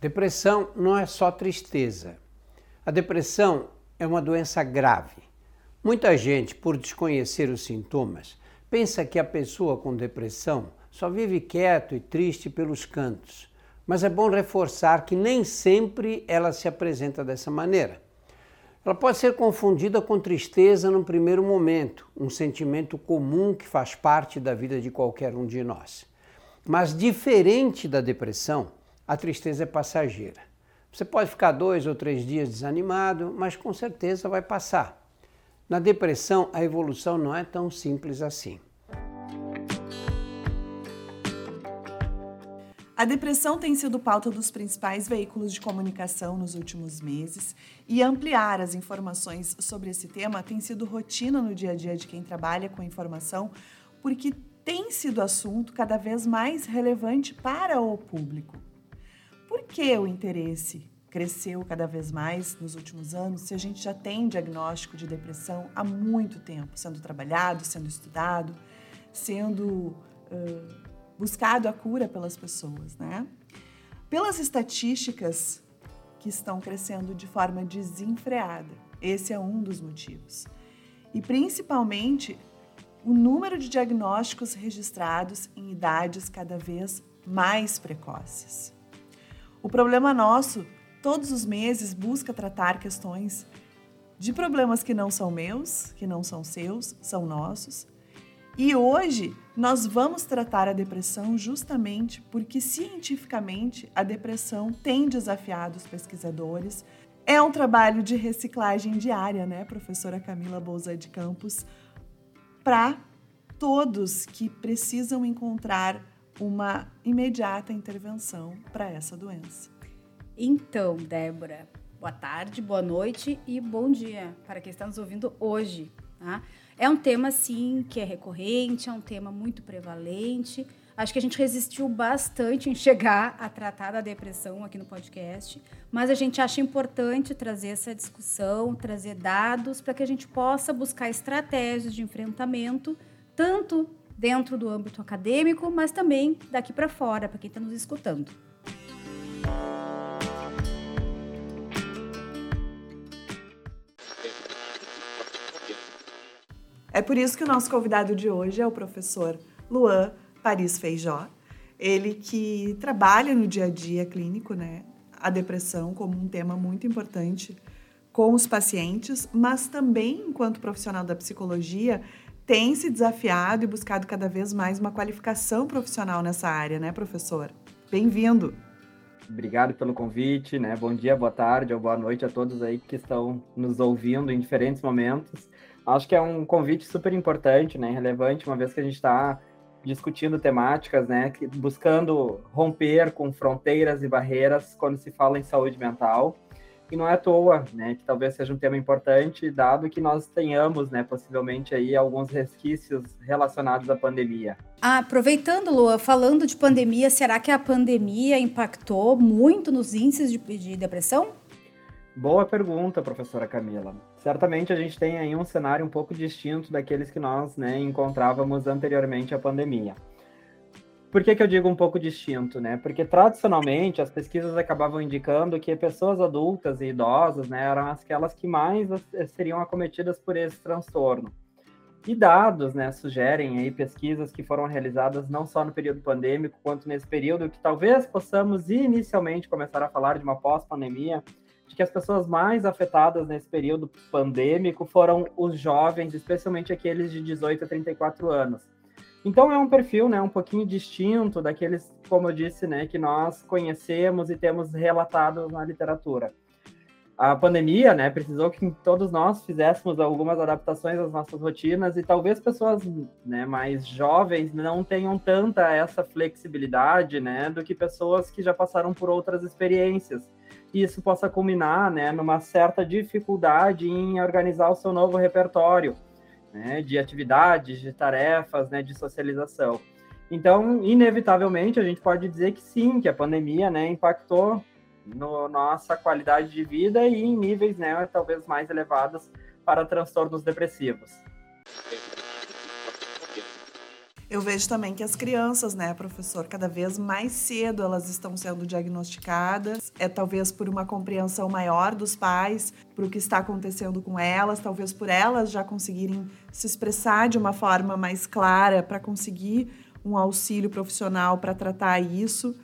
Depressão não é só tristeza. A depressão é uma doença grave. Muita gente, por desconhecer os sintomas, pensa que a pessoa com depressão só vive quieto e triste pelos cantos. Mas é bom reforçar que nem sempre ela se apresenta dessa maneira. Ela pode ser confundida com tristeza no primeiro momento, um sentimento comum que faz parte da vida de qualquer um de nós. Mas diferente da depressão, a tristeza é passageira. Você pode ficar dois ou três dias desanimado, mas com certeza vai passar. Na depressão, a evolução não é tão simples assim. A depressão tem sido pauta dos principais veículos de comunicação nos últimos meses e ampliar as informações sobre esse tema tem sido rotina no dia a dia de quem trabalha com informação, porque tem sido assunto cada vez mais relevante para o público. Por que o interesse cresceu cada vez mais nos últimos anos se a gente já tem diagnóstico de depressão há muito tempo, sendo trabalhado, sendo estudado, sendo uh, buscado a cura pelas pessoas, né? Pelas estatísticas que estão crescendo de forma desenfreada, esse é um dos motivos. E principalmente o número de diagnósticos registrados em idades cada vez mais precoces. O problema nosso, todos os meses, busca tratar questões de problemas que não são meus, que não são seus, são nossos. E hoje nós vamos tratar a depressão justamente porque cientificamente a depressão tem desafiado os pesquisadores. É um trabalho de reciclagem diária, né, professora Camila Bolsa de Campos, para todos que precisam encontrar uma imediata intervenção para essa doença. Então, Débora, boa tarde, boa noite e bom dia para quem está nos ouvindo hoje. Tá? É um tema, sim, que é recorrente, é um tema muito prevalente. Acho que a gente resistiu bastante em chegar a tratar da depressão aqui no podcast, mas a gente acha importante trazer essa discussão, trazer dados para que a gente possa buscar estratégias de enfrentamento, tanto dentro do âmbito acadêmico, mas também daqui para fora, para quem está nos escutando. É por isso que o nosso convidado de hoje é o professor Luan Paris Feijó. Ele que trabalha no dia a dia clínico, né, a depressão como um tema muito importante com os pacientes, mas também enquanto profissional da psicologia tem se desafiado e buscado cada vez mais uma qualificação profissional nessa área, né, professor? Bem-vindo. Obrigado pelo convite, né? Bom dia, boa tarde ou boa noite a todos aí que estão nos ouvindo em diferentes momentos. Acho que é um convite super importante, né? Relevante, uma vez que a gente está discutindo temáticas, né? Buscando romper com fronteiras e barreiras quando se fala em saúde mental e não é à toa, né, que talvez seja um tema importante, dado que nós tenhamos, né, possivelmente aí alguns resquícios relacionados à pandemia. Ah, aproveitando, Lua, falando de pandemia, será que a pandemia impactou muito nos índices de, de depressão? Boa pergunta, professora Camila. Certamente a gente tem aí um cenário um pouco distinto daqueles que nós né, encontrávamos anteriormente à pandemia. Por que, que eu digo um pouco distinto, né? Porque tradicionalmente as pesquisas acabavam indicando que pessoas adultas e idosas, né, eram aquelas que mais seriam acometidas por esse transtorno. E dados, né, sugerem aí pesquisas que foram realizadas não só no período pandêmico, quanto nesse período que talvez possamos inicialmente começar a falar de uma pós-pandemia, de que as pessoas mais afetadas nesse período pandêmico foram os jovens, especialmente aqueles de 18 a 34 anos então é um perfil, né, um pouquinho distinto daqueles, como eu disse, né, que nós conhecemos e temos relatado na literatura. A pandemia, né, precisou que todos nós fizéssemos algumas adaptações às nossas rotinas e talvez pessoas, né, mais jovens não tenham tanta essa flexibilidade, né, do que pessoas que já passaram por outras experiências. E isso possa culminar, né, numa certa dificuldade em organizar o seu novo repertório né, de atividades, de tarefas, né, de socialização. Então, inevitavelmente, a gente pode dizer que sim, que a pandemia né, impactou no nossa qualidade de vida e em níveis né, talvez mais elevados para transtornos depressivos. Eu vejo também que as crianças, né, professor, cada vez mais cedo elas estão sendo diagnosticadas. É talvez por uma compreensão maior dos pais para o que está acontecendo com elas, talvez por elas já conseguirem se expressar de uma forma mais clara para conseguir um auxílio profissional para tratar isso.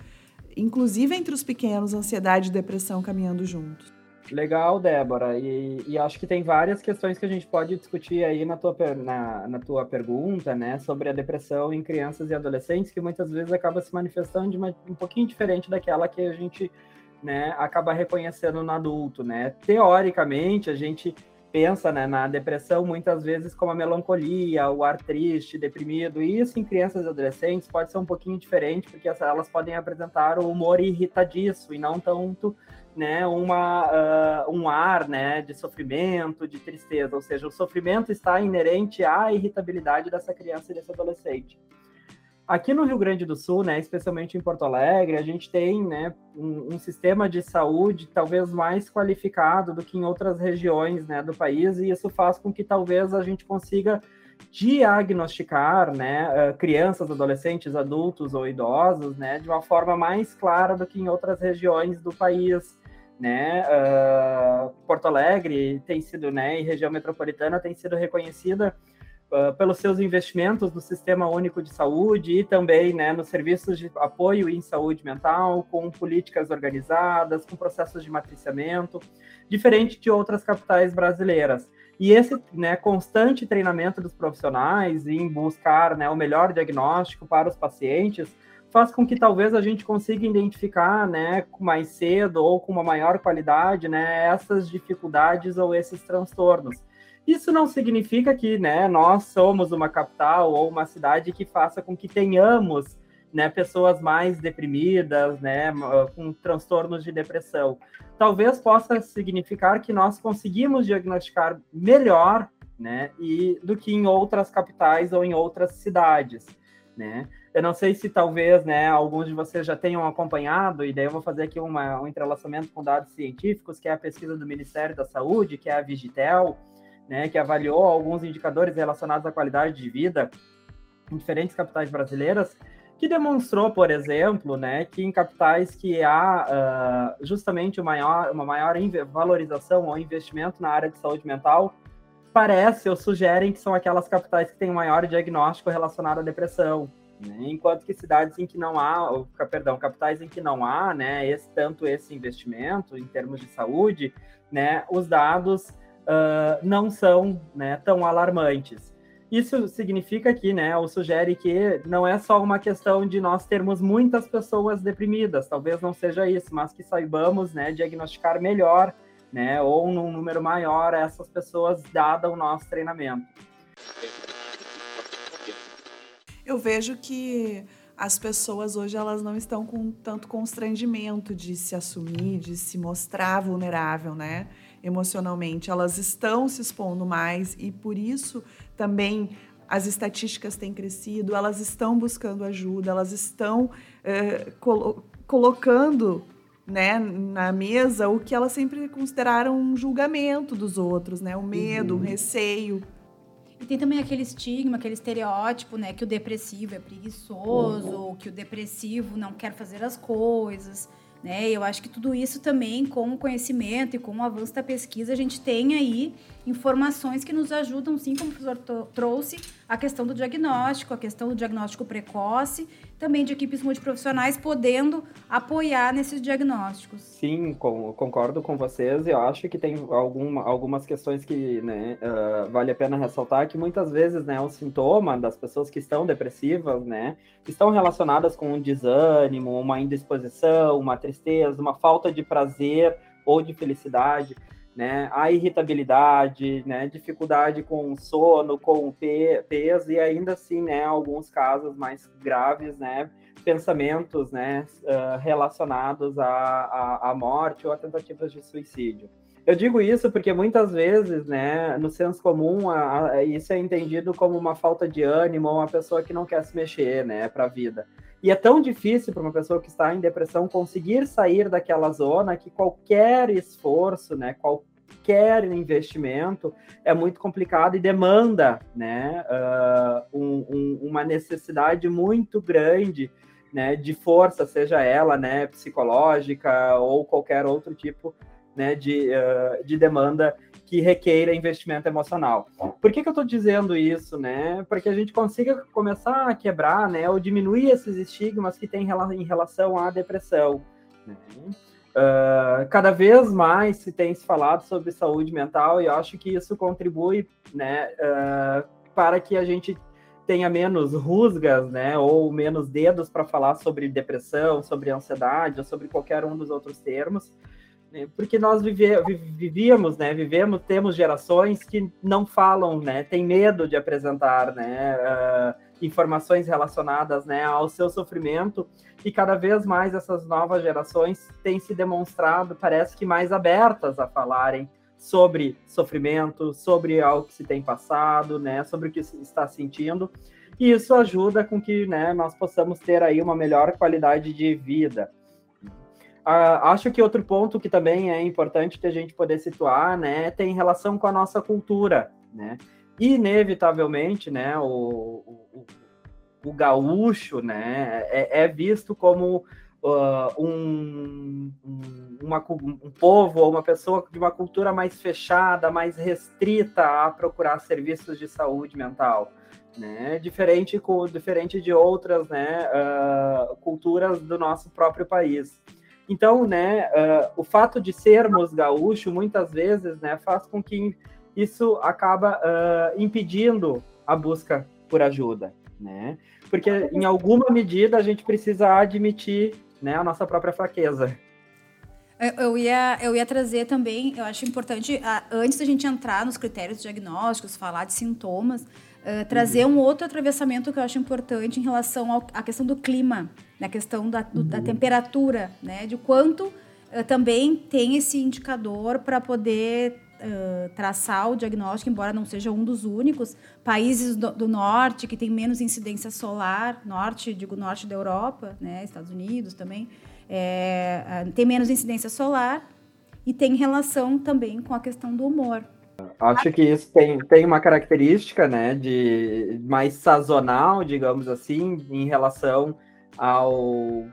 Inclusive entre os pequenos, ansiedade e depressão caminhando juntos. Legal, Débora. E, e, acho que tem várias questões que a gente pode discutir aí na tua, na, na, tua pergunta, né, sobre a depressão em crianças e adolescentes, que muitas vezes acaba se manifestando de uma, um pouquinho diferente daquela que a gente né, acaba reconhecendo no adulto, né? Teoricamente, a gente pensa né, na depressão muitas vezes como a melancolia, o ar triste, deprimido, e isso em crianças e adolescentes pode ser um pouquinho diferente, porque elas podem apresentar o humor irritadiço e não tanto né, uma, uh, um ar né, de sofrimento, de tristeza, ou seja, o sofrimento está inerente à irritabilidade dessa criança e desse adolescente. Aqui no Rio Grande do Sul, né, especialmente em Porto Alegre, a gente tem né, um, um, sistema de saúde talvez mais qualificado do que em outras regiões né, do país, e isso faz com que talvez a gente consiga diagnosticar né, crianças, adolescentes, adultos ou idosos né, de uma forma mais clara do que em outras regiões do país né? Uh, Porto Alegre tem sido, né, e região metropolitana tem sido reconhecida uh, pelos seus investimentos no Sistema Único de Saúde e também, né, nos serviços de apoio em saúde mental, com políticas organizadas, com processos de matriciamento, diferente de outras capitais brasileiras. E esse né, constante treinamento dos profissionais em buscar né, o melhor diagnóstico para os pacientes faz com que talvez a gente consiga identificar, né, mais cedo ou com uma maior qualidade, né, essas dificuldades ou esses transtornos. Isso não significa que, né, nós somos uma capital ou uma cidade que faça com que tenhamos, né, pessoas mais deprimidas, né, com transtornos de depressão. Talvez possa significar que nós conseguimos diagnosticar melhor, né, e do que em outras capitais ou em outras cidades, né? Eu não sei se talvez, né, alguns de vocês já tenham acompanhado, e daí eu vou fazer aqui uma, um entrelaçamento com dados científicos, que é a pesquisa do Ministério da Saúde, que é a Vigitel, né, que avaliou alguns indicadores relacionados à qualidade de vida em diferentes capitais brasileiras, que demonstrou, por exemplo, né, que em capitais que há uh, justamente uma maior, uma maior valorização ou investimento na área de saúde mental, parece ou sugerem que são aquelas capitais que têm maior diagnóstico relacionado à depressão, né? Enquanto que cidades em que não há, ou, perdão, capitais em que não há, né, esse, tanto esse investimento em termos de saúde, né, os dados uh, não são né, tão alarmantes. Isso significa que, né, ou sugere que não é só uma questão de nós termos muitas pessoas deprimidas, talvez não seja isso, mas que saibamos, né, diagnosticar melhor, né, ou num número maior essas pessoas dada o nosso treinamento eu vejo que as pessoas hoje elas não estão com tanto constrangimento de se assumir, de se mostrar vulnerável, né? Emocionalmente, elas estão se expondo mais e por isso também as estatísticas têm crescido, elas estão buscando ajuda, elas estão é, colo colocando né, na mesa o que elas sempre consideraram um julgamento dos outros, né? O medo, uhum. o receio. E tem também aquele estigma, aquele estereótipo, né? Que o depressivo é preguiçoso, uhum. que o depressivo não quer fazer as coisas. Né? Eu acho que tudo isso também, com o conhecimento e com o avanço da pesquisa, a gente tem aí informações que nos ajudam, sim, como o professor trouxe, a questão do diagnóstico, a questão do diagnóstico precoce, também de equipes multiprofissionais podendo apoiar nesses diagnósticos. Sim, com, concordo com vocês. Eu acho que tem algum, algumas questões que né, uh, vale a pena ressaltar, que muitas vezes né, o sintoma das pessoas que estão depressivas né, estão relacionadas com um desânimo, uma indisposição, uma tristeza, uma falta de prazer ou de felicidade né? A irritabilidade, né? Dificuldade com sono, com peso e ainda assim, né? Alguns casos mais graves, né? Pensamentos, né? Uh, relacionados à, à, à morte ou a tentativas de suicídio. Eu digo isso porque muitas vezes, né, no senso comum, a, a, isso é entendido como uma falta de ânimo uma pessoa que não quer se mexer, né, para a vida. E é tão difícil para uma pessoa que está em depressão conseguir sair daquela zona que qualquer esforço, né, qualquer investimento é muito complicado e demanda né, uh, um, um, uma necessidade muito grande né, de força, seja ela né, psicológica ou qualquer outro tipo né, de, uh, de demanda que requeira investimento emocional. Por que, que eu estou dizendo isso, né? Para que a gente consiga começar a quebrar, né, ou diminuir esses estigmas que tem em relação à depressão. Né? Uh, cada vez mais se tem se falado sobre saúde mental e eu acho que isso contribui, né, uh, para que a gente tenha menos rusgas, né, ou menos dedos para falar sobre depressão, sobre ansiedade, ou sobre qualquer um dos outros termos, né, porque nós vive, vivíamos, né, vivemos, temos gerações que não falam, né, tem medo de apresentar, né, uh, informações relacionadas, né, ao seu sofrimento, e cada vez mais essas novas gerações têm se demonstrado, parece que mais abertas a falarem sobre sofrimento, sobre algo que se tem passado, né, sobre o que se está sentindo, e isso ajuda com que, né, nós possamos ter aí uma melhor qualidade de vida. Uh, acho que outro ponto que também é importante que a gente poder situar, né, tem relação com a nossa cultura, né, inevitavelmente, né, o, o, o gaúcho, né, é, é visto como uh, um, um, uma, um povo ou uma pessoa de uma cultura mais fechada, mais restrita a procurar serviços de saúde mental, né? Diferente, com, diferente de outras né, uh, culturas do nosso próprio país. Então, né, uh, o fato de sermos gaúcho muitas vezes, né, faz com que isso acaba uh, impedindo a busca por ajuda, né? Porque em alguma medida a gente precisa admitir né, a nossa própria fraqueza. Eu ia, eu ia trazer também, eu acho importante, antes da gente entrar nos critérios diagnósticos, falar de sintomas, uh, trazer uhum. um outro atravessamento que eu acho importante em relação ao, à questão do clima, na né, questão da, do, uhum. da temperatura, né? De quanto uh, também tem esse indicador para poder uh, traçar o diagnóstico, embora não seja um dos únicos. Países do, do, norte que tem menos incidência solar, norte, digo norte da Europa, né, Estados Unidos também, é, tem menos incidência solar e tem relação também com a questão do humor. Acho que isso tem, tem uma característica, né, de mais sazonal, digamos assim, em relação ao,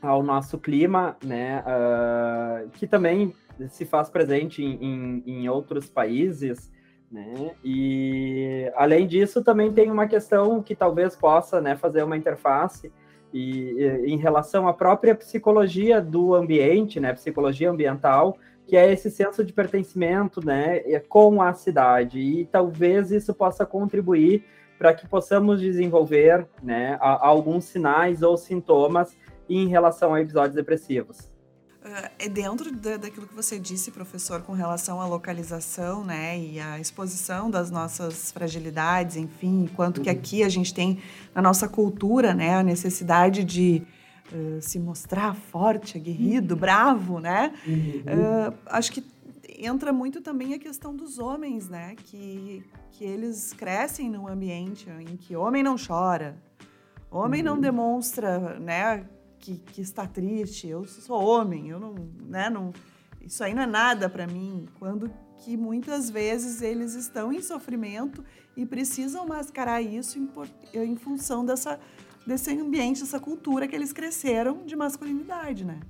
ao nosso clima, né, uh, que também se faz presente em, em, em outros países, né? E além disso, também tem uma questão que talvez possa, né, fazer uma interface e, e, em relação à própria psicologia do ambiente, né, psicologia ambiental, que é esse senso de pertencimento, né, com a cidade. E talvez isso possa contribuir para que possamos desenvolver, né, alguns sinais ou sintomas em relação a episódios depressivos. Uh, é dentro da, daquilo que você disse, professor, com relação à localização, né, e à exposição das nossas fragilidades, enfim, quanto uhum. que aqui a gente tem na nossa cultura, né, a necessidade de uh, se mostrar forte, aguerrido, uhum. bravo, né? Uhum. Uh, acho que entra muito também a questão dos homens, né, que que eles crescem num ambiente em que homem não chora, homem não uhum. demonstra, né, que, que está triste, eu sou homem, eu não, né, não, isso aí não é nada para mim. Quando que muitas vezes eles estão em sofrimento e precisam mascarar isso em, em função dessa, desse ambiente, dessa cultura que eles cresceram de masculinidade, né?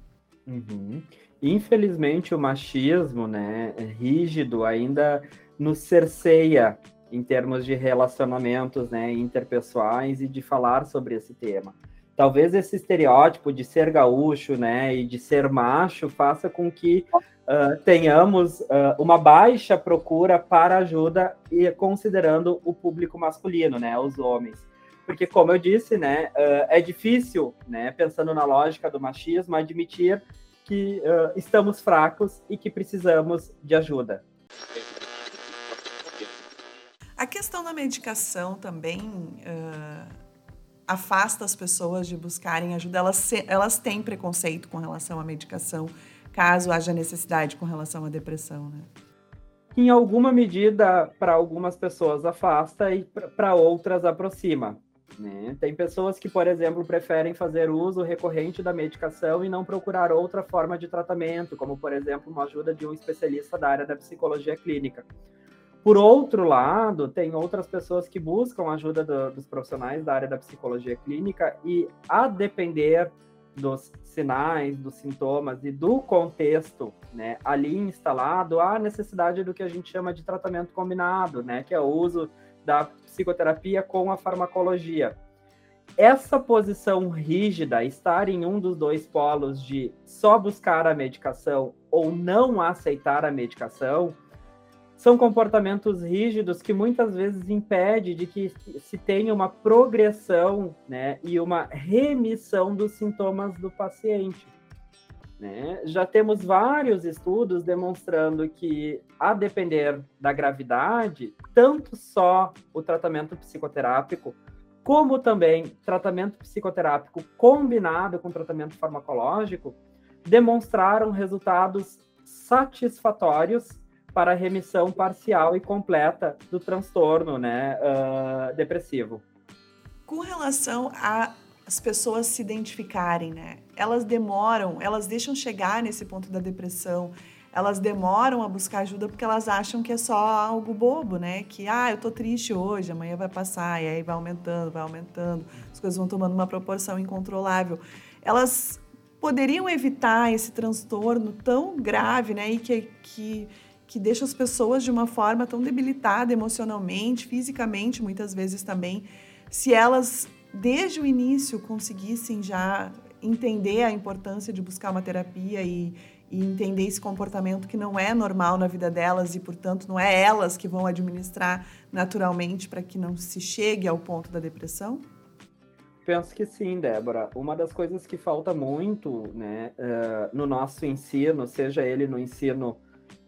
Uhum. Infelizmente, o machismo, né, é rígido, ainda nos cerceia em termos de relacionamentos, né, interpessoais e de falar sobre esse tema talvez esse estereótipo de ser gaúcho, né, e de ser macho faça com que uh, tenhamos uh, uma baixa procura para ajuda e considerando o público masculino, né, os homens. Porque, como eu disse, né, uh, é difícil, né, pensando na lógica do machismo, admitir que estamos fracos e que precisamos de ajuda. A questão da medicação também afasta as pessoas de buscarem ajuda, elas, elas têm preconceito com relação à medicação, caso haja necessidade com relação à depressão, né? Em alguma medida, para algumas pessoas afasta e para outras aproxima. Né? Tem pessoas que, por exemplo, preferem fazer uso recorrente da medicação e não procurar outra forma de tratamento, como, por exemplo, uma ajuda de um especialista da área da psicologia clínica. Por outro lado, tem outras pessoas que buscam ajuda do, dos profissionais da área da psicologia clínica e, a depender dos sinais, dos sintomas e do contexto né, ali instalado, há necessidade do que a gente chama de tratamento combinado, né, que é o uso da psicoterapia com a farmacologia. Essa posição rígida, estar em um dos dois polos de só buscar a medicação ou não aceitar a medicação, são comportamentos rígidos que muitas vezes impede de que se tenha uma progressão né, e uma remissão dos sintomas do paciente. Né? Já temos vários estudos demonstrando que, a depender da gravidade, tanto só o tratamento psicoterápico, como também tratamento psicoterápico combinado com tratamento farmacológico, demonstraram resultados satisfatórios para a remissão parcial e completa do transtorno né, uh, depressivo. Com relação às pessoas se identificarem, né? Elas demoram, elas deixam chegar nesse ponto da depressão, elas demoram a buscar ajuda porque elas acham que é só algo bobo, né? Que, ah, eu tô triste hoje, amanhã vai passar, e aí vai aumentando, vai aumentando, as coisas vão tomando uma proporção incontrolável. Elas poderiam evitar esse transtorno tão grave, né? E que, que que deixa as pessoas de uma forma tão debilitada emocionalmente, fisicamente, muitas vezes também, se elas desde o início conseguissem já entender a importância de buscar uma terapia e, e entender esse comportamento que não é normal na vida delas e, portanto, não é elas que vão administrar naturalmente para que não se chegue ao ponto da depressão? Penso que sim, Débora. Uma das coisas que falta muito né, uh, no nosso ensino, seja ele no ensino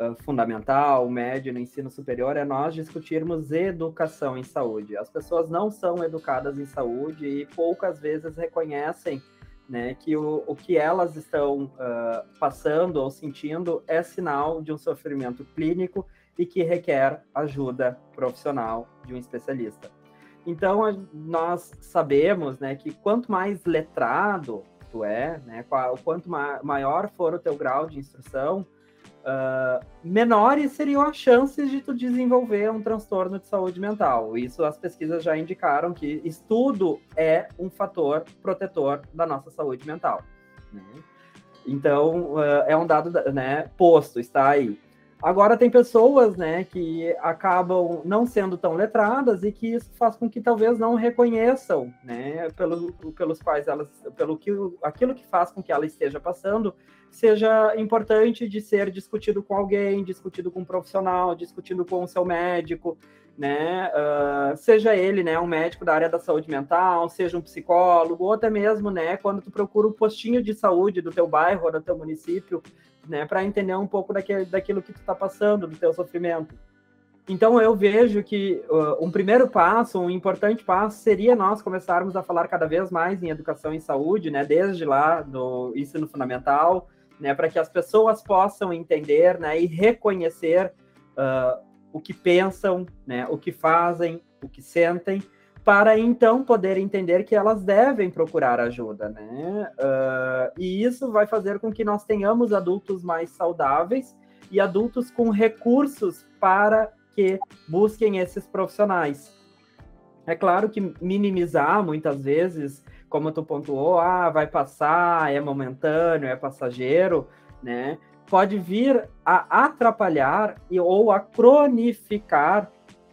uh, fundamental, médio, no ensino superior, é nós discutirmos educação em saúde. As pessoas não são educadas em saúde e poucas vezes reconhecem né, que o, o que elas estão uh, passando ou sentindo é sinal de um sofrimento clínico e que requer ajuda profissional de um especialista. Então, nós sabemos né, que quanto mais letrado tu é, né, quanto maior for o teu grau de instrução, uh, menores seriam as chances de tu desenvolver um transtorno de saúde mental. Isso as pesquisas já indicaram que estudo é um fator protetor da nossa saúde mental. Né? Então, uh, é um dado né, posto, está aí. Agora tem pessoas, né, que acabam não sendo tão letradas e que isso faz com que talvez não reconheçam, né, pelo, pelos quais elas, pelo que aquilo que faz com que ela esteja passando seja importante de ser discutido com alguém, discutido com um profissional, discutido com o seu médico, né, uh, seja ele, né, um médico da área da saúde mental, seja um psicólogo, ou até mesmo, né, quando tu procura o um postinho de saúde do teu bairro ou do teu município, né, para entender um pouco daquele, daquilo que tu está passando, do teu sofrimento. Então eu vejo que uh, um primeiro passo, um importante passo, seria nós começarmos a falar cada vez mais em educação em saúde, né, desde lá do ensino fundamental, né, para que as pessoas possam entender, né, e reconhecer uh, o que pensam, né, o que fazem, o que sentem, para então poder entender que elas devem procurar ajuda, né? Uh, e isso vai fazer com que nós tenhamos adultos mais saudáveis e adultos com recursos para que busquem esses profissionais. É claro que minimizar muitas vezes, como tu pontuou, ah, vai passar, é momentâneo, é passageiro, né? Pode vir a atrapalhar e, ou a cronificar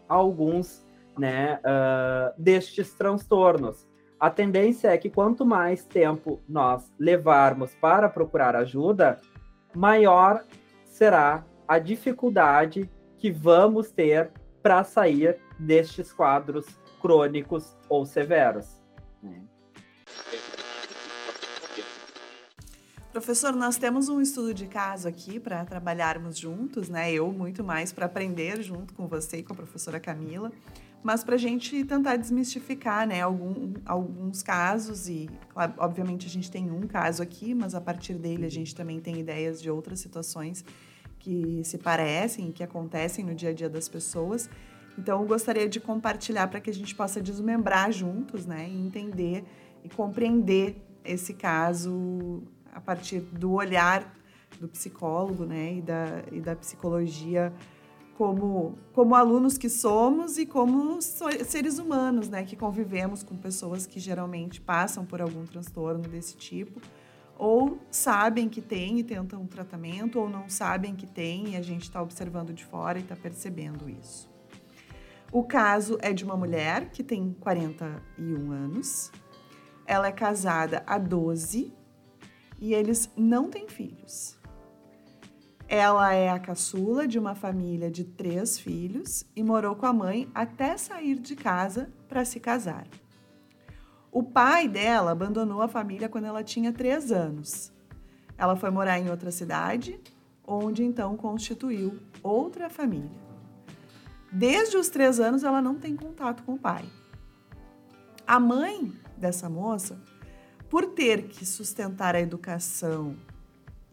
alguns né, uh, destes transtornos. A tendência é que quanto mais tempo nós levarmos para procurar ajuda, maior será a dificuldade que vamos ter para sair destes quadros crônicos ou severos. Professor, nós temos um estudo de caso aqui para trabalharmos juntos, né? Eu muito mais para aprender junto com você e com a professora Camila mas para a gente tentar desmistificar né, algum, alguns casos, e claro, obviamente a gente tem um caso aqui, mas a partir dele a gente também tem ideias de outras situações que se parecem, que acontecem no dia a dia das pessoas. Então, eu gostaria de compartilhar para que a gente possa desmembrar juntos, né, e entender e compreender esse caso a partir do olhar do psicólogo, né, e da, e da psicologia como, como alunos que somos e como seres humanos, né, que convivemos com pessoas que geralmente passam por algum transtorno desse tipo, ou sabem que tem e tentam um tratamento, ou não sabem que tem e a gente está observando de fora e está percebendo isso. O caso é de uma mulher que tem 41 anos, ela é casada há 12 e eles não têm filhos. Ela é a caçula de uma família de três filhos e morou com a mãe até sair de casa para se casar. O pai dela abandonou a família quando ela tinha três anos. Ela foi morar em outra cidade, onde então constituiu outra família. Desde os três anos, ela não tem contato com o pai. A mãe dessa moça, por ter que sustentar a educação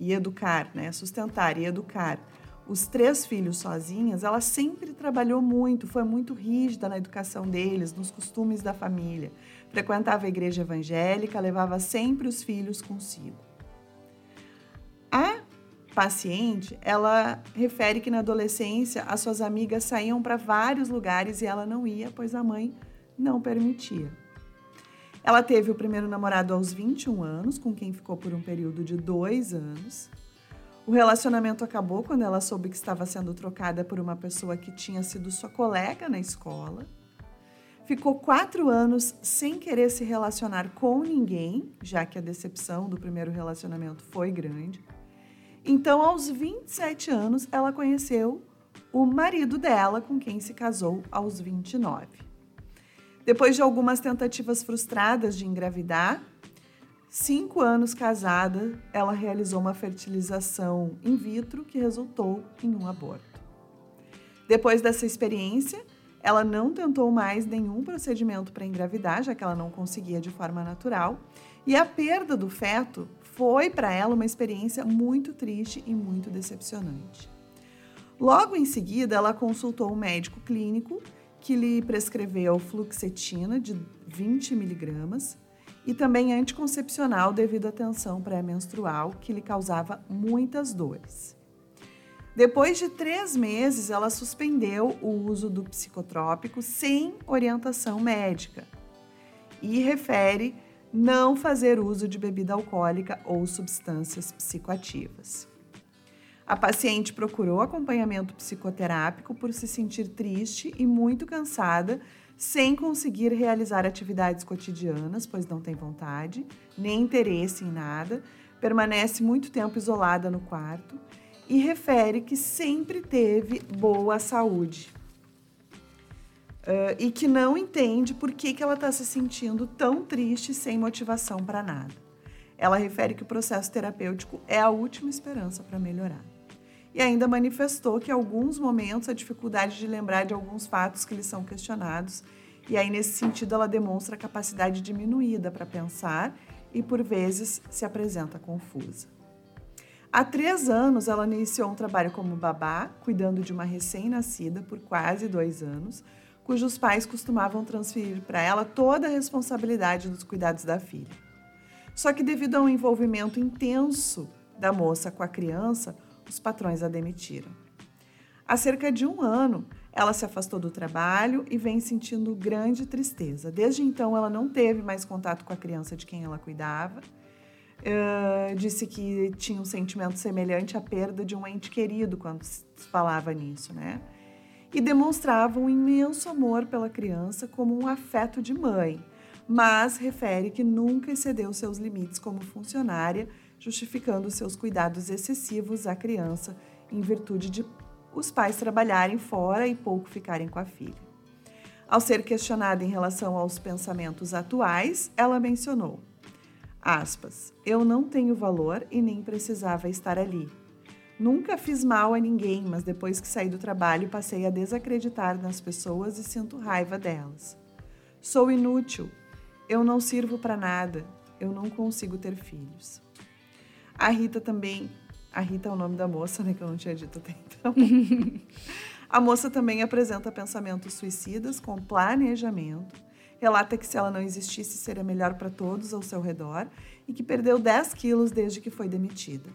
e educar, né? Sustentar e educar os três filhos sozinhas, ela sempre trabalhou muito, foi muito rígida na educação deles, nos costumes da família. Frequentava a igreja evangélica, levava sempre os filhos consigo. A paciente, ela refere que na adolescência as suas amigas saíam para vários lugares e ela não ia, pois a mãe não permitia. Ela teve o primeiro namorado aos 21 anos, com quem ficou por um período de dois anos. O relacionamento acabou quando ela soube que estava sendo trocada por uma pessoa que tinha sido sua colega na escola. Ficou quatro anos sem querer se relacionar com ninguém, já que a decepção do primeiro relacionamento foi grande. Então, aos 27 anos, ela conheceu o marido dela, com quem se casou aos 29. Depois de algumas tentativas frustradas de engravidar, cinco anos casada, ela realizou uma fertilização in vitro que resultou em um aborto. Depois dessa experiência, ela não tentou mais nenhum procedimento para engravidar, já que ela não conseguia de forma natural, e a perda do feto foi para ela uma experiência muito triste e muito decepcionante. Logo em seguida, ela consultou um médico clínico que lhe prescreveu fluoxetina de 20 miligramas e também anticoncepcional devido à tensão pré-menstrual que lhe causava muitas dores. Depois de três meses, ela suspendeu o uso do psicotrópico sem orientação médica e refere não fazer uso de bebida alcoólica ou substâncias psicoativas. A paciente procurou acompanhamento psicoterápico por se sentir triste e muito cansada, sem conseguir realizar atividades cotidianas, pois não tem vontade, nem interesse em nada, permanece muito tempo isolada no quarto e refere que sempre teve boa saúde. Uh, e que não entende por que, que ela está se sentindo tão triste sem motivação para nada. Ela refere que o processo terapêutico é a última esperança para melhorar e ainda manifestou que, em alguns momentos, a dificuldade de lembrar de alguns fatos que lhe são questionados, e aí, nesse sentido, ela demonstra capacidade diminuída para pensar e, por vezes, se apresenta confusa. Há três anos, ela iniciou um trabalho como babá, cuidando de uma recém-nascida por quase dois anos, cujos pais costumavam transferir para ela toda a responsabilidade dos cuidados da filha. Só que, devido a um envolvimento intenso da moça com a criança, os patrões a demitiram. Há cerca de um ano, ela se afastou do trabalho e vem sentindo grande tristeza. Desde então, ela não teve mais contato com a criança de quem ela cuidava. Uh, disse que tinha um sentimento semelhante à perda de um ente querido quando se falava nisso, né? E demonstrava um imenso amor pela criança como um afeto de mãe, mas refere que nunca excedeu seus limites como funcionária justificando seus cuidados excessivos à criança em virtude de os pais trabalharem fora e pouco ficarem com a filha. Ao ser questionada em relação aos pensamentos atuais, ela mencionou: aspas, eu não tenho valor e nem precisava estar ali. Nunca fiz mal a ninguém, mas depois que saí do trabalho passei a desacreditar nas pessoas e sinto raiva delas. Sou inútil, eu não sirvo para nada, eu não consigo ter filhos. A Rita também. A Rita é o nome da moça, né? Que eu não tinha dito até então. A moça também apresenta pensamentos suicidas com planejamento, relata que se ela não existisse seria melhor para todos ao seu redor e que perdeu 10 quilos desde que foi demitida.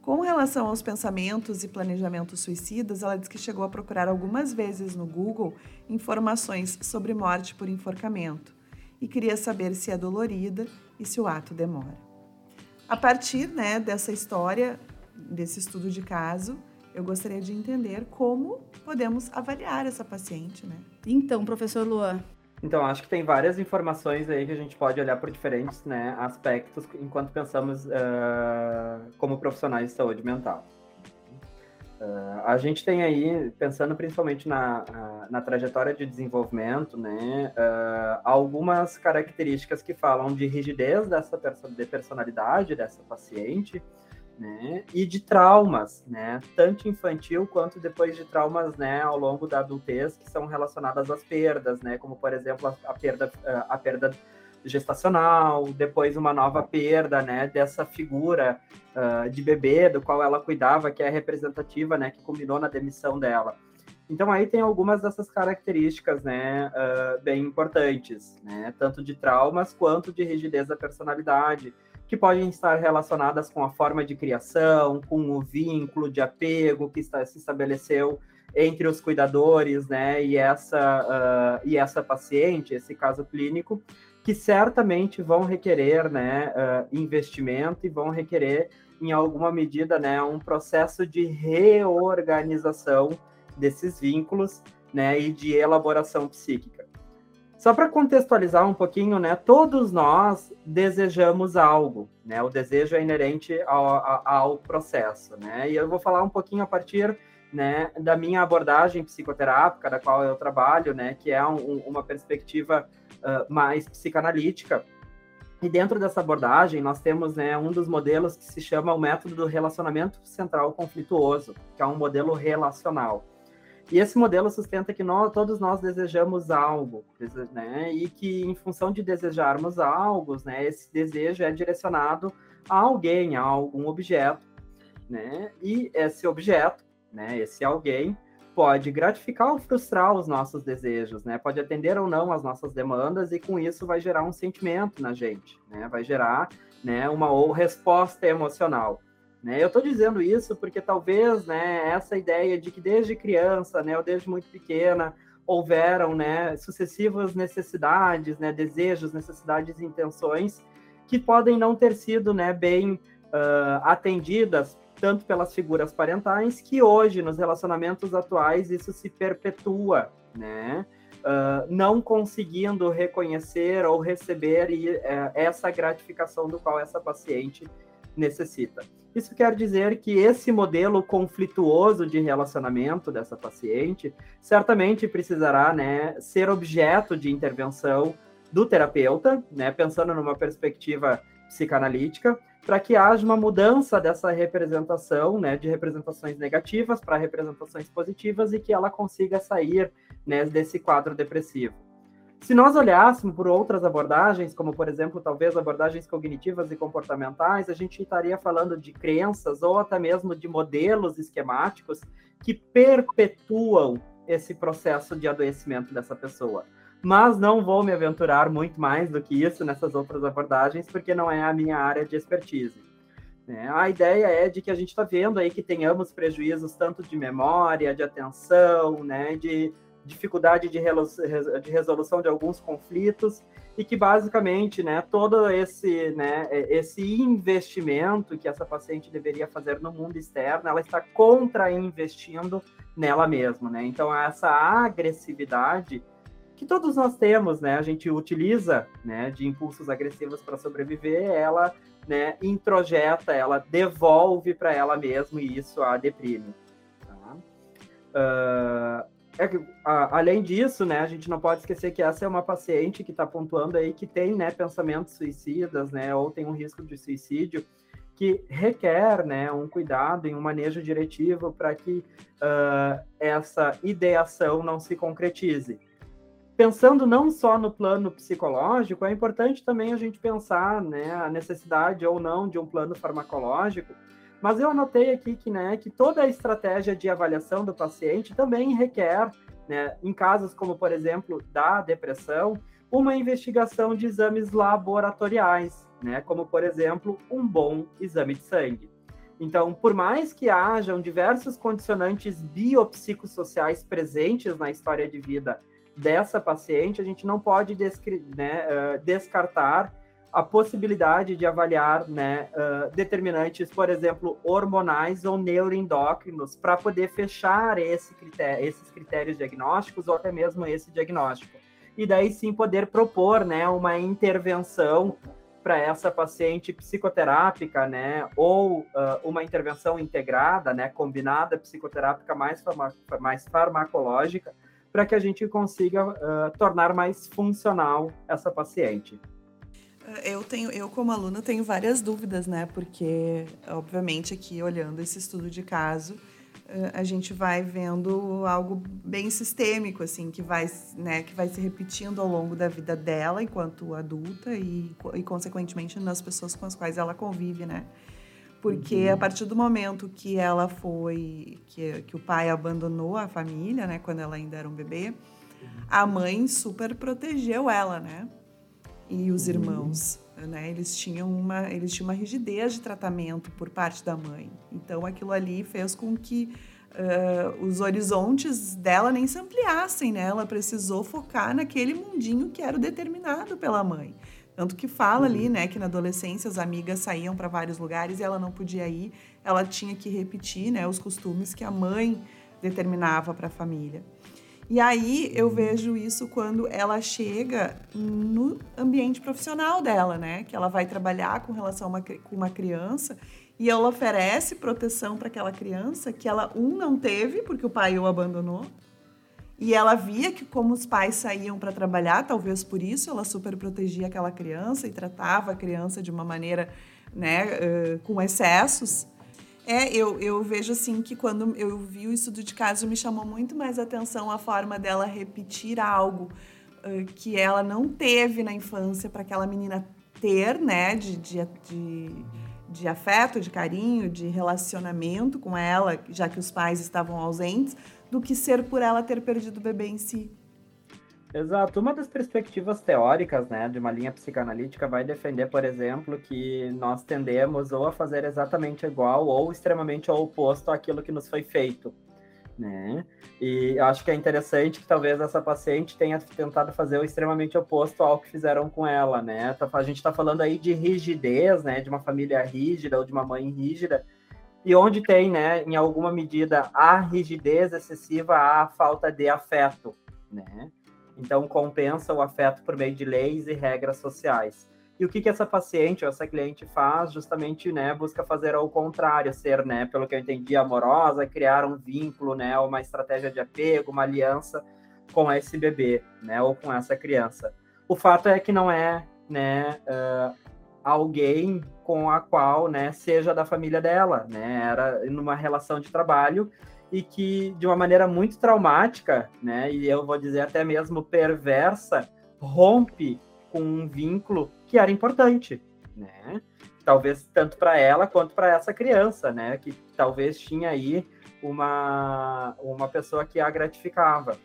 Com relação aos pensamentos e planejamentos suicidas, ela diz que chegou a procurar algumas vezes no Google informações sobre morte por enforcamento e queria saber se é dolorida e se o ato demora. A partir né, dessa história, desse estudo de caso, eu gostaria de entender como podemos avaliar essa paciente, né? Então, professor Luan. Então, acho que tem várias informações aí que a gente pode olhar por diferentes né, aspectos enquanto pensamos uh, como profissionais de saúde mental. Uh, a gente tem aí, pensando principalmente na, na trajetória de desenvolvimento, né, uh, algumas características que falam de rigidez dessa perso de personalidade dessa paciente, né? E de traumas, né? Tanto infantil quanto depois de traumas, né? Ao longo da adultez que são relacionadas às perdas, né? Como por exemplo a, a perda, a perda gestacional, depois uma nova perda, né? Dessa figura uh, de bebê do qual ela cuidava, que é representativa, né? Que combinou na demissão dela. Então aí tem algumas dessas características, né, uh, bem importantes, né, tanto de traumas quanto de rigidez da personalidade, que podem estar relacionadas com a forma de criação, com o vínculo de apego que está, se estabeleceu entre os cuidadores, né, e essa, uh, e essa paciente, esse caso clínico, que certamente vão requerer, né, uh, investimento e vão requerer, em alguma medida, né, um processo de reorganização desses vínculos, né, e de elaboração psíquica. Só para contextualizar um pouquinho, né, todos nós desejamos algo, né, o desejo é inerente ao, ao processo, né, e eu vou falar um pouquinho a partir, né, da minha abordagem psicoterápica, da qual eu trabalho, né, que é um, uma perspectiva uh, mais psicanalítica, e dentro dessa abordagem, nós temos né, um dos modelos que se chama o método do relacionamento central conflituoso, que é um modelo relacional. E esse modelo sustenta que nós, todos nós desejamos algo, né? E que em função de desejarmos algo, né, esse desejo é direcionado a alguém, a algum objeto, né? E esse objeto, né, esse alguém pode gratificar ou frustrar os nossos desejos, né? Pode atender ou não às nossas demandas e com isso vai gerar um sentimento na gente, né? Vai gerar, né, uma ou resposta emocional. Né? Eu estou dizendo isso porque talvez né, essa ideia de que desde criança, né, ou desde muito pequena, houveram né, sucessivas necessidades, né, desejos, necessidades e intenções que podem não ter sido né, bem uh, atendidas tanto pelas figuras parentais que hoje nos relacionamentos atuais isso se perpetua, né? Uh, não conseguindo reconhecer ou receber e, uh, essa gratificação do qual essa paciente necessita. Isso quer dizer que esse modelo conflituoso de relacionamento dessa paciente certamente precisará né, ser objeto de intervenção do terapeuta, né, pensando numa perspectiva psicanalítica, para que haja uma mudança dessa representação, né, de representações negativas para representações positivas e que ela consiga sair né, desse quadro depressivo. Se nós olhássemos por outras abordagens, como por exemplo, talvez abordagens cognitivas e comportamentais, a gente estaria falando de crenças ou até mesmo de modelos esquemáticos que perpetuam esse processo de adoecimento dessa pessoa. Mas não vou me aventurar muito mais do que isso nessas outras abordagens, porque não é a minha área de expertise. Né? A ideia é de que a gente está vendo aí que tenhamos prejuízos tanto de memória, de atenção, né, de dificuldade de, de resolução de alguns conflitos e que basicamente, né, todo esse, né, esse investimento que essa paciente deveria fazer no mundo externo, ela está contra-investindo nela mesma, né? Então essa agressividade que todos nós temos, né, a gente utiliza, né, de impulsos agressivos para sobreviver, ela, né, introjeta, ela devolve para ela mesma e isso a deprime. Tá? Uh, é a, além disso, né, a gente não pode esquecer que essa é uma paciente que está pontuando aí que tem, né, pensamentos suicidas, né, ou tem um risco de suicídio, que requer, né, um cuidado e um manejo diretivo para que uh, essa ideação não se concretize. Pensando não só no plano psicológico, é importante também a gente pensar, né, a necessidade ou não de um plano farmacológico, Mas eu anotei aqui que, né, que toda a estratégia de avaliação do paciente também requer, né, em casos como, por exemplo, da depressão, uma investigação de exames laboratoriais, né, como, por exemplo, um bom exame de sangue. Então, por mais que hajam diversos condicionantes biopsicossociais presentes na história de vida dessa paciente, a gente não pode né, uh, descartar a possibilidade de avaliar né, uh, determinantes, por exemplo, hormonais ou neuroendócrinos, para poder fechar esse critério, esses critérios diagnósticos ou até mesmo esse diagnóstico. E daí sim poder propor né, uma intervenção para essa paciente psicoterápica, né, ou uh, uma intervenção integrada, né, combinada psicoterápica mais, farma mais farmacológica, para que a gente consiga uh, tornar mais funcional essa paciente. Eu tenho, eu como aluna tenho várias dúvidas, né? Porque, obviamente, aqui olhando esse estudo de caso, a gente vai vendo algo bem sistêmico, assim, que vai, né, que vai se repetindo ao longo da vida dela enquanto adulta e, e consequentemente, nas pessoas com as quais ela convive, né? Porque uhum. a partir do momento que ela foi, que, que o pai abandonou a família, né, quando ela ainda era um bebê, a mãe super protegeu ela, né? E os uhum. irmãos, né? Eles tinham uma, eles tinham uma rigidez de tratamento por parte da mãe. Então aquilo ali fez com que uh, os horizontes dela nem se ampliassem, né? Ela precisou focar naquele mundinho que era determinado pela mãe. Tanto que fala ali, uhum. né, que na adolescência as amigas saíam para vários lugares e ela não podia ir, ela tinha que repetir, né, os costumes que a mãe determinava para a família. E aí eu vejo isso quando ela chega no ambiente profissional dela, né, que ela vai trabalhar com relação a uma, com uma criança e ela oferece proteção para aquela criança que ela um não teve porque o pai o abandonou e ela via que como os pais saíam para trabalhar, talvez por isso ela super protegia aquela criança e tratava a criança de uma maneira, né, uh, com excessos. É, eu, eu vejo assim que quando eu vi o estudo de caso me chamou muito mais atenção a forma dela repetir algo uh, que ela não teve na infância para aquela menina ter, né, de, de, de, de afeto, de carinho, de relacionamento com ela, já que os pais estavam ausentes do que ser por ela ter perdido o bebê em si. Exato. Uma das perspectivas teóricas, né, de uma linha psicanalítica vai defender, por exemplo, que nós tendemos ou a fazer exatamente igual ou extremamente oposto àquilo que nos foi feito, né? E acho que é interessante que talvez essa paciente tenha tentado fazer o extremamente oposto ao que fizeram com ela, né? Tá, a gente está falando aí de rigidez, né, de uma família rígida ou de uma mãe rígida, e onde tem, né, em alguma medida, a rigidez excessiva, a falta de afeto, né? Então, compensa o afeto por meio de leis e regras sociais. E o que, que essa paciente ou essa cliente faz? Justamente, né, busca fazer ao contrário, ser, né, pelo que eu entendi, amorosa, criar um vínculo, né, uma estratégia de apego, uma aliança com esse bebê, né, ou com essa criança. O fato é que não é, né, uh, alguém com a qual, né, seja da família dela, né, era numa relação de trabalho e que de uma maneira muito traumática, né, e eu vou dizer até mesmo perversa, rompe com um vínculo que era importante, né? Talvez tanto para ela quanto para essa criança, né, que talvez tinha aí uma uma pessoa que a gratificava.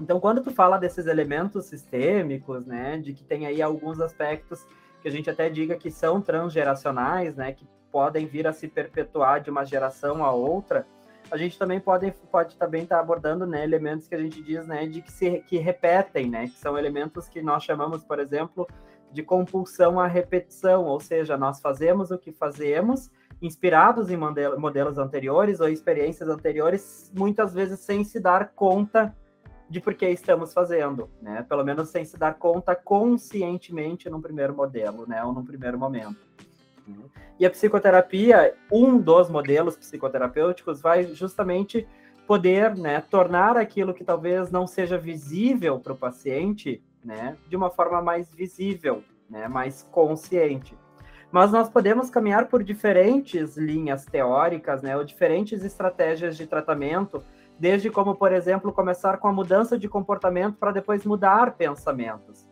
Então, quando tu fala desses elementos sistêmicos, né, de que tem aí alguns aspectos que a gente até diga que são transgeracionais, né, que podem vir a se perpetuar de uma geração a outra, a gente também pode, pode também estar tá abordando né, elementos que a gente diz né, de que se que repetem, né, que são elementos que nós chamamos, por exemplo, de compulsão à repetição, ou seja, nós fazemos o que fazemos, inspirados em modelos anteriores ou experiências anteriores, muitas vezes sem se dar conta de por que estamos fazendo, né? Pelo menos sem se dar conta conscientemente num primeiro modelo, né? Ou num primeiro momento. E a psicoterapia, um dos modelos psicoterapêuticos, vai justamente poder, né, tornar aquilo que talvez não seja visível para o paciente, né, de uma forma mais visível, né, mais consciente. Mas nós podemos caminhar por diferentes linhas teóricas, né, ou diferentes estratégias de tratamento desde como, por exemplo, começar com a mudança de comportamento para depois mudar pensamentos.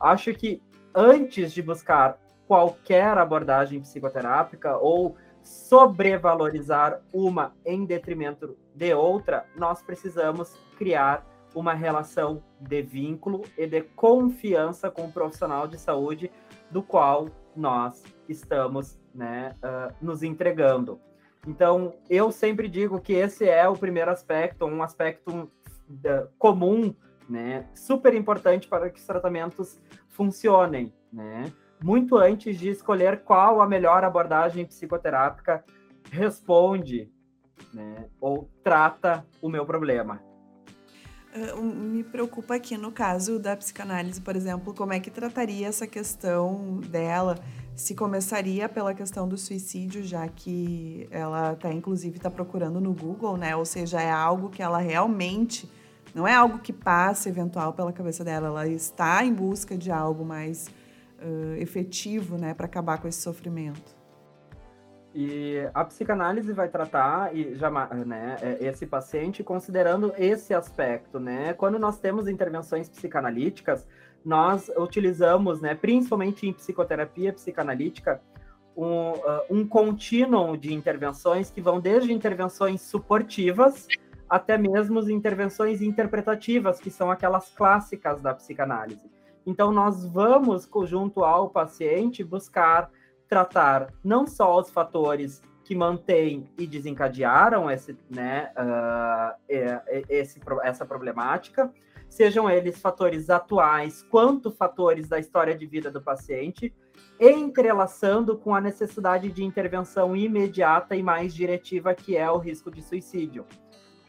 Acho que antes de buscar qualquer abordagem psicoterápica ou sobrevalorizar uma em detrimento de outra, nós precisamos criar uma relação de vínculo e de confiança com o profissional de saúde do qual nós estamos né, uh, nos entregando. Então, eu sempre digo que esse é o primeiro aspecto, um aspecto uh, comum, né, super importante para que os tratamentos funcionem, né? Muito antes de escolher qual a melhor abordagem psicoterápica responde, né, ou trata o meu problema. Uh, me preocupa aqui no caso da psicanálise, por exemplo, como é que trataria essa questão dela? Se começaria pela questão do suicídio, já que ela tá, inclusive, está procurando no Google, né? Ou seja, é algo que ela realmente não é algo que passa eventual pela cabeça dela, ela está em busca de algo mais uh, efetivo, né, para acabar com esse sofrimento. E a psicanálise vai tratar e já, né, é, esse paciente considerando esse aspecto, né? Quando nós temos intervenções psicanalíticas, nós utilizamos, né, principalmente em psicoterapia psicanalítica, um, uh, um contínuo de intervenções que vão desde intervenções suportivas até mesmo intervenções interpretativas, que são aquelas clássicas da psicanálise. Então, nós vamos, junto ao paciente, buscar tratar não só os fatores que mantêm e desencadearam esse, né, uh, esse, essa problemática, sejam eles fatores atuais quanto fatores da história de vida do paciente, entrelaçando com a necessidade de intervenção imediata e mais diretiva, que é o risco de suicídio.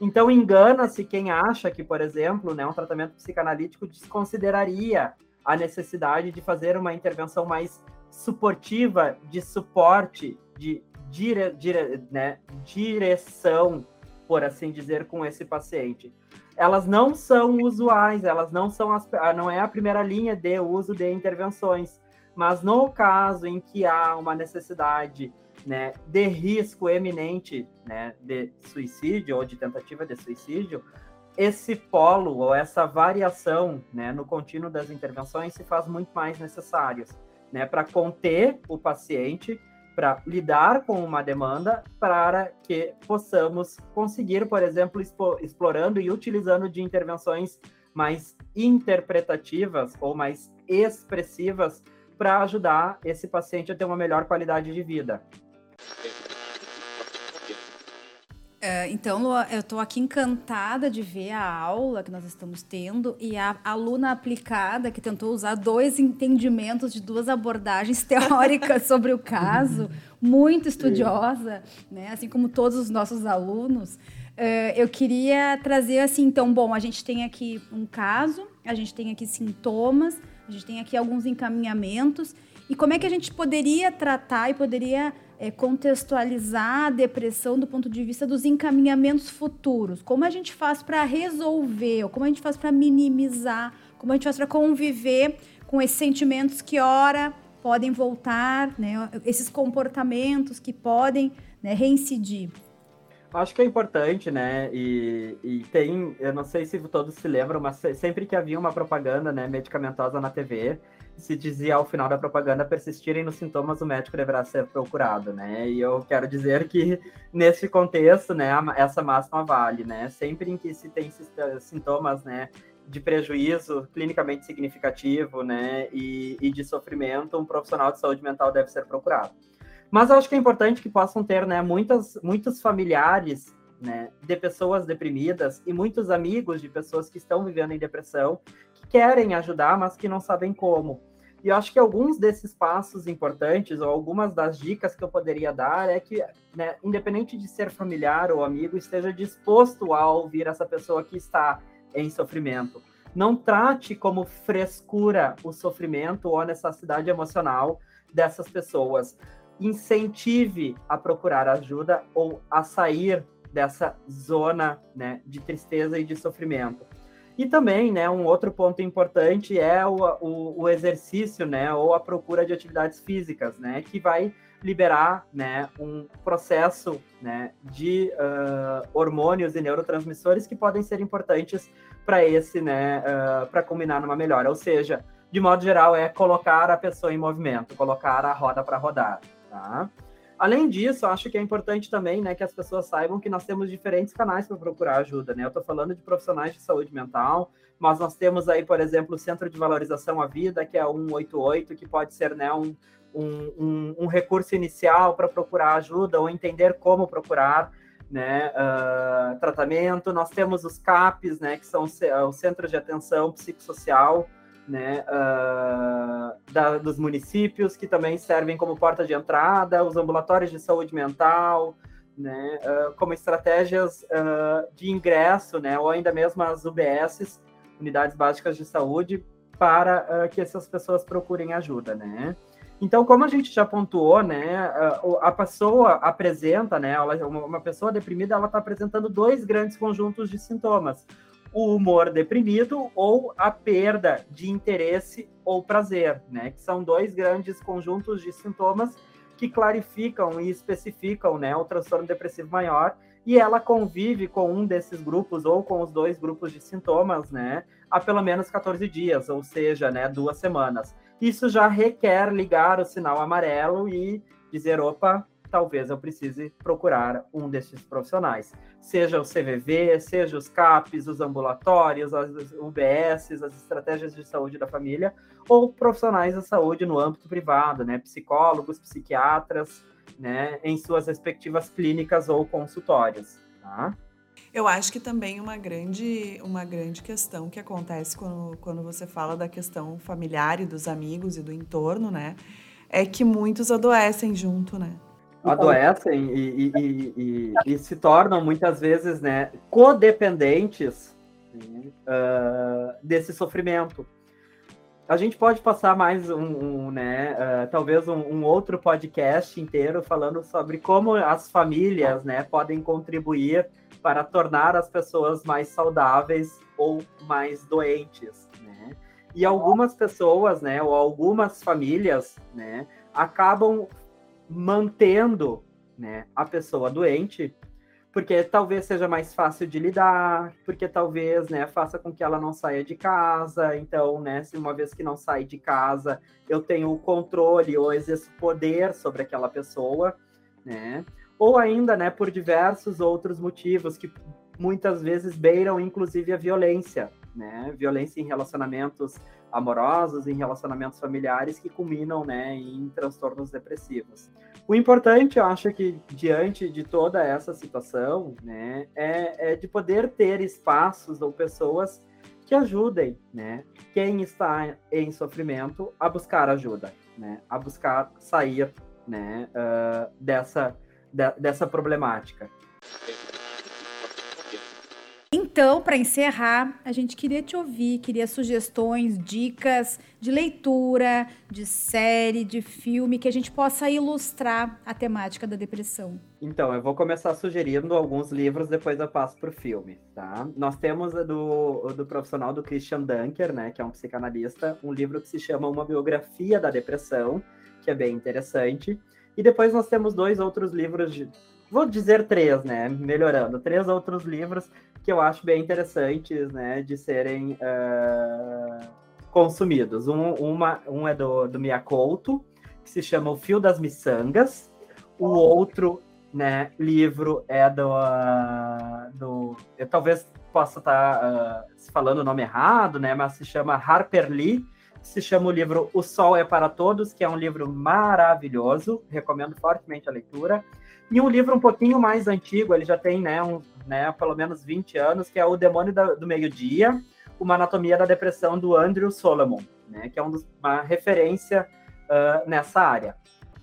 Então, engana-se quem acha que, por exemplo, né, um tratamento psicanalítico desconsideraria a necessidade de fazer uma intervenção mais suportiva, de suporte, de dire, dire, né, direção, por assim dizer, com esse paciente. Elas não são usuais, elas não são as, ah, não é a primeira linha de uso de intervenções, mas no caso em que há uma necessidade né, de risco eminente né, de suicídio ou de tentativa de suicídio, esse polo ou essa variação né, no contínuo das intervenções se faz muito mais necessárias né, para conter o paciente, para lidar com uma demanda, para que possamos conseguir, por exemplo, explorando e utilizando de intervenções mais interpretativas ou mais expressivas para ajudar esse paciente a ter uma melhor qualidade de vida. Uh, então, Lua, eu estou aqui encantada de ver a aula que nós estamos tendo e a aluna aplicada que tentou usar dois entendimentos de duas abordagens teóricas sobre o caso, muito estudiosa, né? assim como todos os nossos alunos. Uh, eu queria trazer assim, então, bom, a gente tem aqui um caso, a gente tem aqui sintomas, a gente tem aqui alguns encaminhamentos e como é que a gente poderia tratar e poderia é, contextualizar a depressão do ponto de vista dos encaminhamentos futuros. Como a gente faz para resolver, ou como a gente faz para minimizar, como a gente faz para conviver com esses sentimentos que, ora, podem voltar, né, esses comportamentos que podem né, reincidir. Acho que é importante, né? E, e, tem, eu não sei se todos se lembram, mas sempre que havia uma propaganda né, medicamentosa na TV, se dizia ao final da propaganda persistirem nos sintomas, o médico deverá ser procurado, né? E eu quero dizer que nesse contexto, né, essa máxima vale, né? Sempre em que se tem sintomas, né, de prejuízo clinicamente significativo, né, e, e de sofrimento, um profissional de saúde mental deve ser procurado. Mas eu acho que é importante que possam ter, né, muitas, muitos familiares, né, de pessoas deprimidas e muitos amigos de pessoas que estão vivendo em depressão querem ajudar, mas que não sabem como. E eu acho que alguns desses passos importantes, ou algumas das dicas que eu poderia dar, é que, né, independente de ser familiar ou amigo, esteja disposto a ouvir essa pessoa que está em sofrimento. Não trate como frescura o sofrimento ou a necessidade emocional dessas pessoas. Incentive a procurar ajuda ou a sair dessa zona né, de tristeza e de sofrimento. E também, né, um outro ponto importante é o, o, o, exercício, né, ou a procura de atividades físicas, né, que vai liberar, né, um processo, né, de uh, hormônios e neurotransmissores que podem ser importantes para esse, né, uh, para combinar numa melhora. Ou seja, de modo geral, é colocar a pessoa em movimento, colocar a roda para rodar, tá? Além disso, acho que é importante também, né, que as pessoas saibam que nós temos diferentes canais para procurar ajuda, né? Eu estou falando de profissionais de saúde mental, mas nós temos aí, por exemplo, o Centro de Valorização à Vida, que é 188, que pode ser, né, um, um, um, um recurso inicial para procurar ajuda ou entender como procurar, né, uh, tratamento. Nós temos os CAPs, né, que são os Centros de Atenção Psicossocial, né, uh, da, dos municípios, que também servem como porta de entrada, os ambulatórios de saúde mental, né, uh, como estratégias uh, de ingresso, né, ou ainda mesmo as UBSs, Unidades Básicas de Saúde, para que essas pessoas procurem ajuda, né. Então, como a gente já pontuou, né, a pessoa apresenta, né, uma pessoa deprimida, ela está apresentando dois grandes conjuntos de sintomas o humor deprimido ou a perda de interesse ou prazer, né? Que são dois grandes conjuntos de sintomas que clarificam e especificam, né, o transtorno depressivo maior. E ela convive com um desses grupos ou com os dois grupos de sintomas, né, há pelo menos 14 dias, ou seja, né, duas semanas. Isso já requer ligar o sinal amarelo e dizer, opa, talvez eu precise procurar um desses profissionais. Seja o CVV, seja os CAPs, os ambulatórios, as UBSs, as estratégias de saúde da família, ou profissionais da saúde no âmbito privado, né? Psicólogos, psiquiatras, né? Em suas respectivas clínicas ou consultórios, tá? Eu acho que também uma grande, uma grande questão que acontece quando, quando você fala da questão familiar e dos amigos e do entorno, né? É que muitos adoecem junto, né? Adoecem e, e, e, e, se tornam muitas vezes né, codependentes uh, desse sofrimento. A gente pode passar mais um, um né, uh, talvez um, um, outro podcast inteiro falando sobre como as famílias né, podem contribuir para tornar as pessoas mais saudáveis ou mais doentes. Né? E algumas pessoas, né, ou algumas famílias, né, acabam mantendo né, a pessoa doente, porque talvez seja mais fácil de lidar, porque talvez né, faça com que ela não saia de casa. Então, né, se uma vez que não sai de casa, eu tenho o controle ou exerço poder sobre aquela pessoa, né? Ou ainda, né, por diversos outros motivos que muitas vezes beiram, inclusive, a violência, né? Violência em relacionamentos amorosos, em relacionamentos familiares que culminam, né, em transtornos depressivos. O importante, eu acho que diante de toda essa situação, né, é, é de poder ter espaços ou pessoas que ajudem, né, quem está em sofrimento a buscar ajuda, né, a buscar sair, né, uh, dessa, de, dessa problemática. Então, para encerrar, a gente queria te ouvir, queria sugestões, dicas de leitura, de série, de filme, que a gente possa ilustrar a temática da depressão. Então, eu vou começar sugerindo alguns livros, depois eu passo para o filme, tá? Nós temos do, do profissional do Christian Dunker, né, que é um psicanalista, um livro que se chama Uma Biografia da Depressão, que é bem interessante. E depois nós temos dois outros livros de, vou dizer três, né? Melhorando, três outros livros que eu acho bem interessantes, né, de serem uh, consumidos. Um, uma, um é do, do Miyakoto, que se chama O Fio das Miçangas. O outro, né, livro é do, uh, do eu talvez possa estar tá, uh, falando o nome errado, né, mas se chama Harper Lee, se chama o livro O Sol é para Todos, que é um livro maravilhoso, recomendo fortemente a leitura. E um livro um pouquinho mais antigo, ele já tem né, um, né, pelo menos 20 anos, que é O Demônio do Meio-Dia, uma anatomia da depressão do Andrew Solomon, né, que é um uma referência uh, nessa área.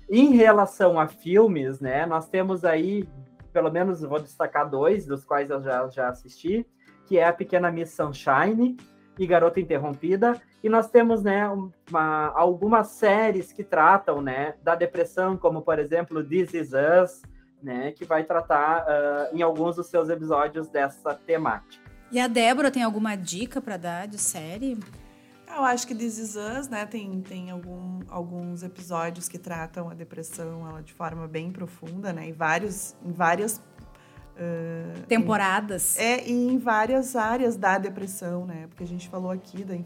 Em relação a filmes, né, nós temos aí, pelo menos vou destacar dois, dos quais eu já, já assisti, que é A Pequena Miss Sunshine e Garota Interrompida, e nós temos né, uma, algumas séries que tratam né, da depressão, como por exemplo This Is Us, né, que vai tratar uh, em alguns dos seus episódios dessa temática. E a Débora tem alguma dica para dar de série? Eu acho que This Is Us, né, tem, tem algum, alguns episódios que tratam a depressão ela de forma bem profunda, né, em, vários, em várias... Uh, Temporadas. Em, é, e em várias áreas da depressão, né, porque a gente falou aqui do,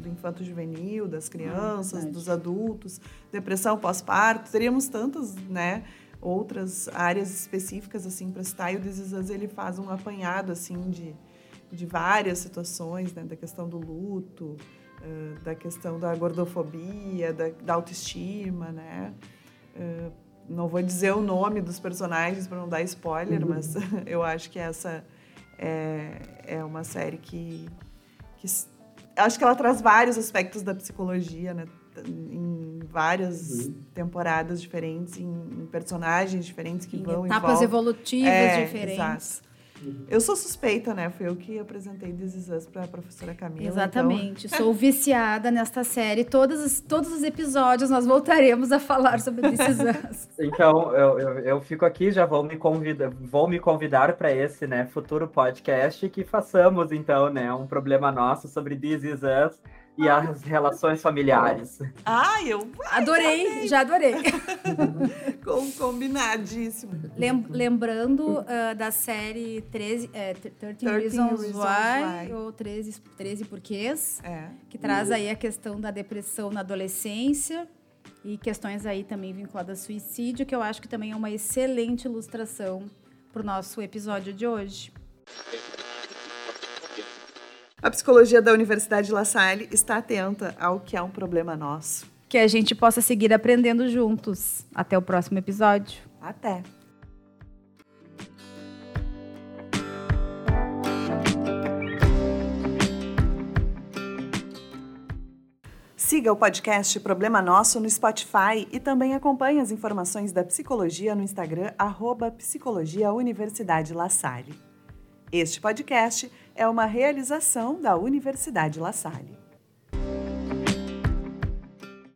do infanto juvenil, das crianças, dos adultos, depressão pós-parto, teríamos tantas, né, outras áreas específicas assim para citar e o This Is Us, ele faz um apanhado assim de, de várias situações, né, da questão do luto, uh, da questão da gordofobia, da, da autoestima, né? Uh, não vou dizer o nome dos personagens para não dar spoiler, uhum. mas eu acho que essa é, é uma série que, que acho que ela traz vários aspectos da psicologia, né? Em várias uhum. temporadas diferentes, em, em, personagens diferentes que em vão etapas evolutivas é, diferentes. Exato. Eu sou suspeita, né? Fui eu que apresentei This Is Us para a professora Camila. Exatamente. Então... Sou viciada nesta série. Todos os, todos os episódios nós voltaremos a falar sobre This Is Us. Então, eu, eu, eu, fico aqui, já vou me convidar, vou me convidar para esse né, futuro podcast que façamos, então, né, um problema nosso sobre This Is Us e as relações familiares. Ah, eu adorei, já adorei. Com, combinadíssimo. Lem, lembrando uh, da série 13, é, 13, 13 Reasons, Reasons Why, Why, ou 13, 13 Porquês, é. que traz aí a questão da depressão na adolescência e questões aí também vinculadas ao suicídio, que eu acho que também é uma excelente ilustração para o nosso episódio de hoje. A psicologia da Universidade La Salle está atenta ao que é um problema nosso. Que a gente possa seguir aprendendo juntos. Até o próximo episódio. Até. Siga o podcast Problema Nosso no Spotify e também acompanhe as informações da psicologia no Instagram, arroba Psicologia Universidade La Salle. Este podcast é uma realização da Universidade La Salle.